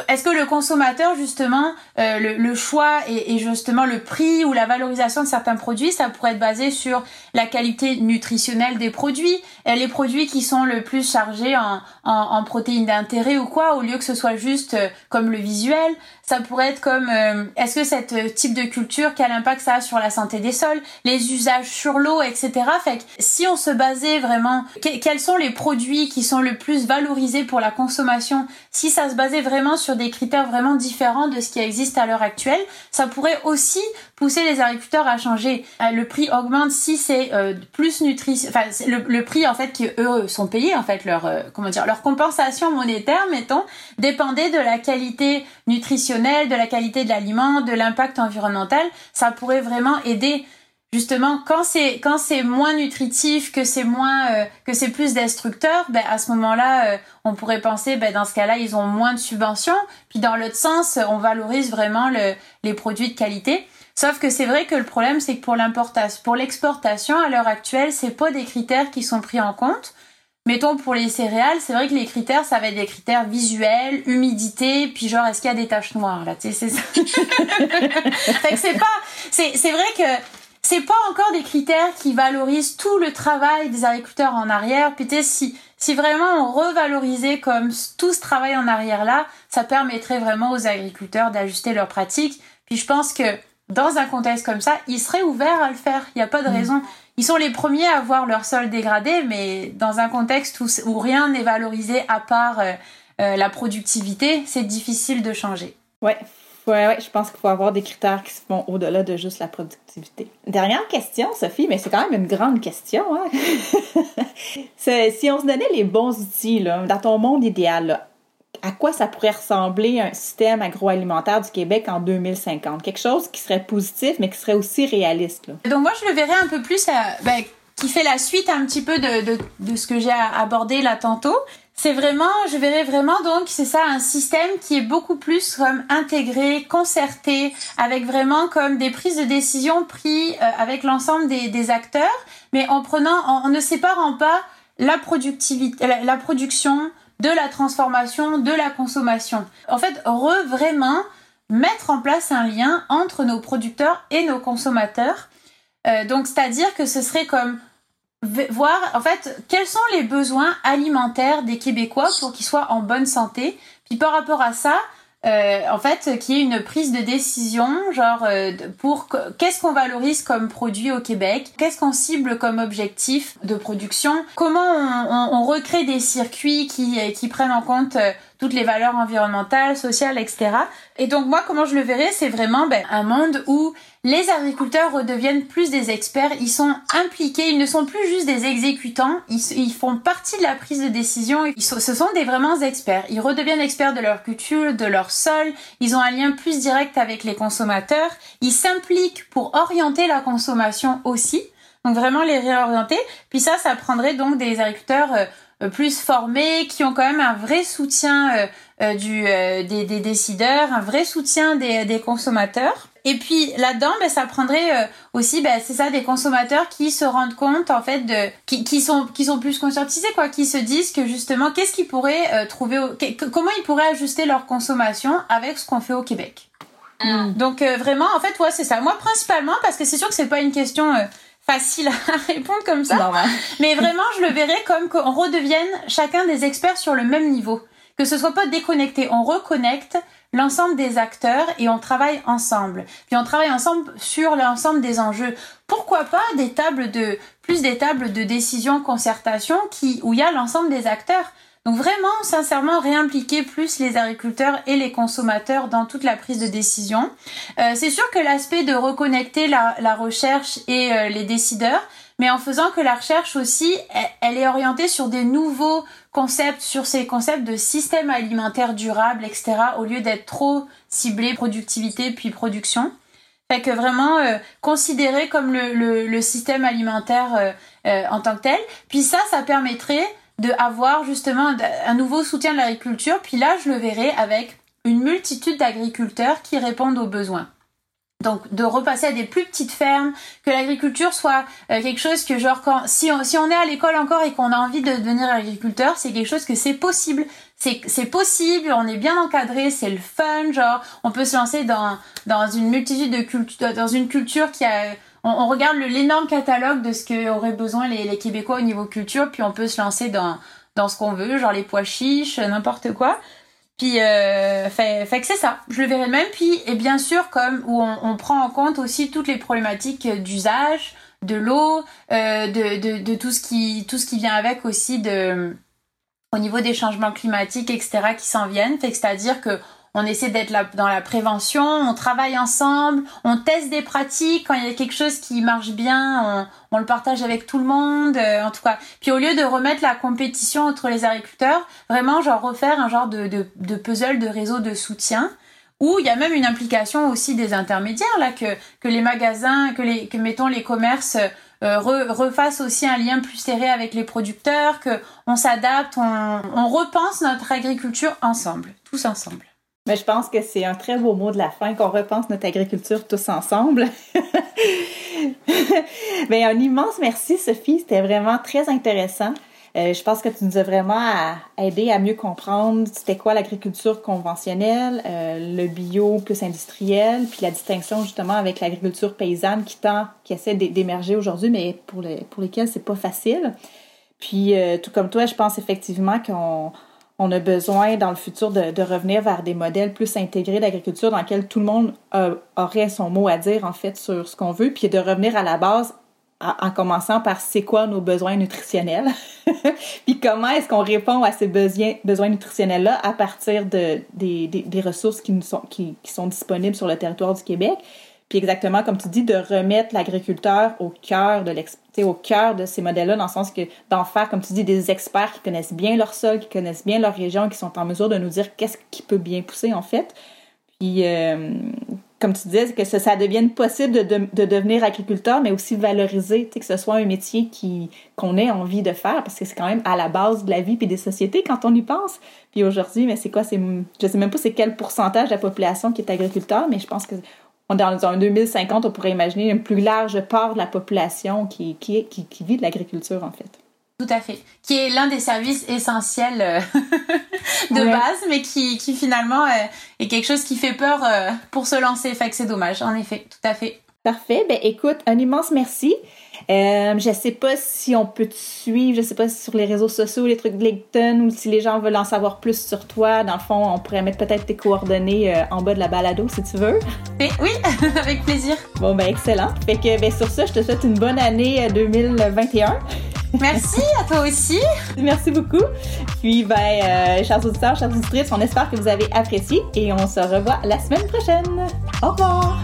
est-ce que le consommateur, justement, euh, le, choix et, justement le prix ou la valorisation de certains produits, ça pourrait être basé sur la qualité nutritionnelle des produits, et les produits qui sont le plus chargés en, en, protéines d'intérêt ou quoi, au lieu que ce soit juste euh, comme le visuel, ça pourrait être comme euh, est-ce que cette type de culture, quel impact ça a sur la santé des sols, les usages sur l'eau, etc. Fait que si on se basait vraiment, quels sont les produits qui sont le plus valorisés pour la consommation, si ça se basait vraiment des critères vraiment différents de ce qui existe à l'heure actuelle, ça pourrait aussi pousser les agriculteurs à changer. Euh, le prix augmente si c'est euh, plus nutrition, enfin le, prix en fait qui eux sont payés en fait leur euh, comment dire leur compensation monétaire mettons dépendait de la qualité nutritionnelle, de la qualité de l'aliment, de l'impact environnemental. Ça pourrait vraiment aider justement quand c'est quand c'est moins nutritif que c'est moins euh, que c'est plus destructeur ben à ce moment-là euh, on pourrait penser ben dans ce cas-là ils ont moins de subventions. Puis dans l'autre sens on valorise vraiment le, les produits de qualité. Sauf que c'est vrai que le problème c'est que pour l'importation pour l'exportation à l'heure actuelle c'est pas des critères qui sont pris en compte. Mettons pour les céréales, c'est vrai que les critères, ça va être des critères visuels, humidité, puis genre est-ce qu'il y a des taches noires là, c'est ça. c'est pas, c'est c'est vrai que c'est pas encore des critères qui valorisent tout le travail des agriculteurs en arrière. Puis si, si vraiment on revalorisait comme tout ce travail en arrière là, ça permettrait vraiment aux agriculteurs d'ajuster leurs pratiques. Puis je pense que dans un contexte comme ça, ils seraient ouverts à le faire. Il n'y a pas de mm. raison. Ils sont les premiers à voir leur sol dégradé, mais dans un contexte où, où rien n'est valorisé à part euh, euh, la productivité, c'est difficile de changer. Ouais, Ouais, je pense qu'il faut avoir des critères qui se font au-delà de juste la productivité. Dernière question, Sophie, mais c'est quand même une grande question. Hein? si on se donnait les bons outils, là, dans ton monde idéal, à quoi ça pourrait ressembler un système agroalimentaire du Québec en 2050? Quelque chose qui serait positif, mais qui serait aussi réaliste. Donc moi, je le verrais un peu plus ben, qui fait la suite un petit peu de, de ce que j'ai abordé là tantôt c'est vraiment, je verrais vraiment donc, c'est ça, un système qui est beaucoup plus comme intégré, concerté, avec vraiment comme des prises de décision prises euh, avec l'ensemble des, des, acteurs, mais en prenant, en, ne séparant pas la productivité, la, production de la transformation, de la consommation. En fait, re vraiment mettre en place un lien entre nos producteurs et nos consommateurs. Euh, donc, c'est-à-dire que ce serait comme voir, en fait, quels sont les besoins alimentaires des Québécois pour qu'ils soient en bonne santé. Puis par rapport à ça, euh, en fait, qu'il y ait une prise de décision, genre euh, pour qu'est-ce qu'on valorise comme produit au Québec, qu'est-ce qu'on cible comme objectif de production, comment on, on, on recrée des circuits qui, qui prennent en compte euh, toutes les valeurs environnementales, sociales, etc. Et donc moi, comment je le verrais, c'est vraiment ben, un monde où les agriculteurs redeviennent plus des experts, ils sont impliqués, ils ne sont plus juste des exécutants, ils, font partie de la prise de décision, ils sont, ce sont des vraiment experts. Ils redeviennent experts de leur culture, de leur sol, ils ont un lien plus direct avec les consommateurs, ils s'impliquent pour orienter la consommation aussi, donc vraiment les réorienter. Puis ça, ça prendrait donc des agriculteurs euh, plus formés, qui ont quand même un vrai soutien euh, euh, du, des, des, décideurs, un vrai soutien des, des consommateurs. Et puis là-dedans, ben, ça prendrait aussi, ben, c'est ça, des consommateurs qui se rendent compte en fait de, qui, qui sont qui sont plus conscientisés quoi, qui se disent que justement, qu'est-ce qu'ils pourraient trouver, comment ils pourraient ajuster leur consommation avec ce qu'on fait au Québec. Mm. Donc vraiment, en fait, ouais, c'est ça. Moi principalement parce que c'est sûr que c'est pas une question facile à répondre comme ça. Mais vraiment, je le verrais comme qu'on redevienne chacun des experts sur le même niveau. Que ce soit pas déconnecté. On reconnecte l'ensemble des acteurs et on travaille ensemble. Puis on travaille ensemble sur l'ensemble des enjeux. Pourquoi pas des tables de, plus des tables de décision, concertation qui, où il y a l'ensemble des acteurs. Donc vraiment, sincèrement, réimpliquer plus les agriculteurs et les consommateurs dans toute la prise de décision. Euh, c'est sûr que l'aspect de reconnecter la, la recherche et euh, les décideurs, mais en faisant que la recherche aussi, elle, est orientée sur des nouveaux concepts, sur ces concepts de système alimentaire durable, etc., au lieu d'être trop ciblé productivité puis production. Fait que vraiment euh, considérer comme le, le, le système alimentaire en tant que tel. Puis ça, ça permettrait de avoir justement un nouveau soutien de l'agriculture. Puis là, je le verrai avec une multitude d'agriculteurs qui répondent aux besoins. Donc de repasser à des plus petites fermes, que l'agriculture soit euh, quelque chose que genre quand si on, si on est à l'école encore et qu'on a envie de devenir agriculteur, c'est quelque chose que c'est possible. C'est possible, on est bien encadré, c'est le fun, genre on peut se lancer dans dans une multitude de cultures dans une culture qui a on, regarde l'énorme catalogue de ce qu'auraient besoin les, les, Québécois au niveau culture, puis on peut se lancer dans, dans ce qu'on veut, genre les pois chiches, n'importe quoi. Puis, euh, fait, fait que c'est ça, je le verrai même. Puis, et bien sûr, comme où on, on prend en compte aussi toutes les problématiques d'usage, de l'eau, euh, de, de, de, tout ce qui tout ce qui vient avec aussi de au niveau des changements climatiques, etc., qui s'en viennent. Fait que c'est-à-dire que on essaie d'être dans la prévention, on travaille ensemble, on teste des pratiques, quand il y a quelque chose qui marche bien, on, le partage avec tout le monde, euh, en tout cas. Puis au lieu de remettre la compétition entre les agriculteurs, vraiment genre refaire un genre de, de, puzzle de réseau de soutien où il y a même une implication aussi des intermédiaires là que que les magasins que les que mettons les commerces euh, refassent aussi un lien plus serré avec les producteurs que on s'adapte on, on repense notre agriculture ensemble tous ensemble mais je pense que c'est un très beau mot de la fin, qu'on repense notre agriculture tous ensemble. Mais un immense merci, Sophie. C'était vraiment très intéressant. Euh, je pense que tu nous as vraiment aidé à mieux comprendre c'était quoi l'agriculture conventionnelle, euh, le bio plus industriel, puis la distinction justement avec l'agriculture paysanne qui tend, qui essaie d'émerger aujourd'hui, mais pour, les, pour lesquels c'est pas facile. Puis euh, tout comme toi, je pense effectivement qu'on on a besoin dans le futur de, revenir vers des modèles plus intégrés d'agriculture dans lesquels tout le monde aurait son mot à dire en fait sur ce qu'on veut, puis de revenir à la base en commençant par c'est quoi nos besoins nutritionnels, puis comment est-ce qu'on répond à ces besoins, nutritionnels-là à partir de, des, ressources qui, sont, qui sont disponibles sur le territoire du Québec? Puis exactement comme tu dis, de remettre l'agriculteur au cœur de au cœur de ces modèles-là, dans le sens que d'en faire, comme tu dis, des experts qui connaissent bien leur sol, qui connaissent bien leur région, qui sont en mesure de nous dire qu'est-ce qui peut bien pousser en fait. Puis euh, comme tu disais, que ça, devienne possible de, de, devenir agriculteur, mais aussi valoriser, que ce soit un métier qui qu'on ait envie de faire, parce que c'est quand même à la base de la vie puis des sociétés quand on y pense. Puis aujourd'hui, mais c'est quoi, c'est, je sais même pas c'est quel pourcentage de la population qui est agriculteur, mais je pense que dans un 2050, on pourrait imaginer une plus large part de la population qui, qui, qui, vit de l'agriculture, en fait. Tout à fait. Qui est l'un des services essentiels euh, de base, mais qui, qui finalement est quelque chose qui fait peur pour se lancer. Fait que c'est dommage, en effet, tout à fait. Parfait. Ben écoute, un immense merci. Euh, je sais pas si on peut te suivre, je sais pas si sur les réseaux sociaux, les trucs de LinkedIn, ou si les gens veulent en savoir plus sur toi. Dans le fond, on pourrait mettre peut-être tes coordonnées euh, en bas de la balado si tu veux. Oui, avec plaisir. Bon, ben excellent. Fait que ben, sur ça, je te souhaite une bonne année 2021. Euh, Merci à toi aussi. Merci beaucoup. Puis, ben, euh, chers auditeurs, chers auditrices, on espère que vous avez apprécié et on se revoit la semaine prochaine. Au revoir.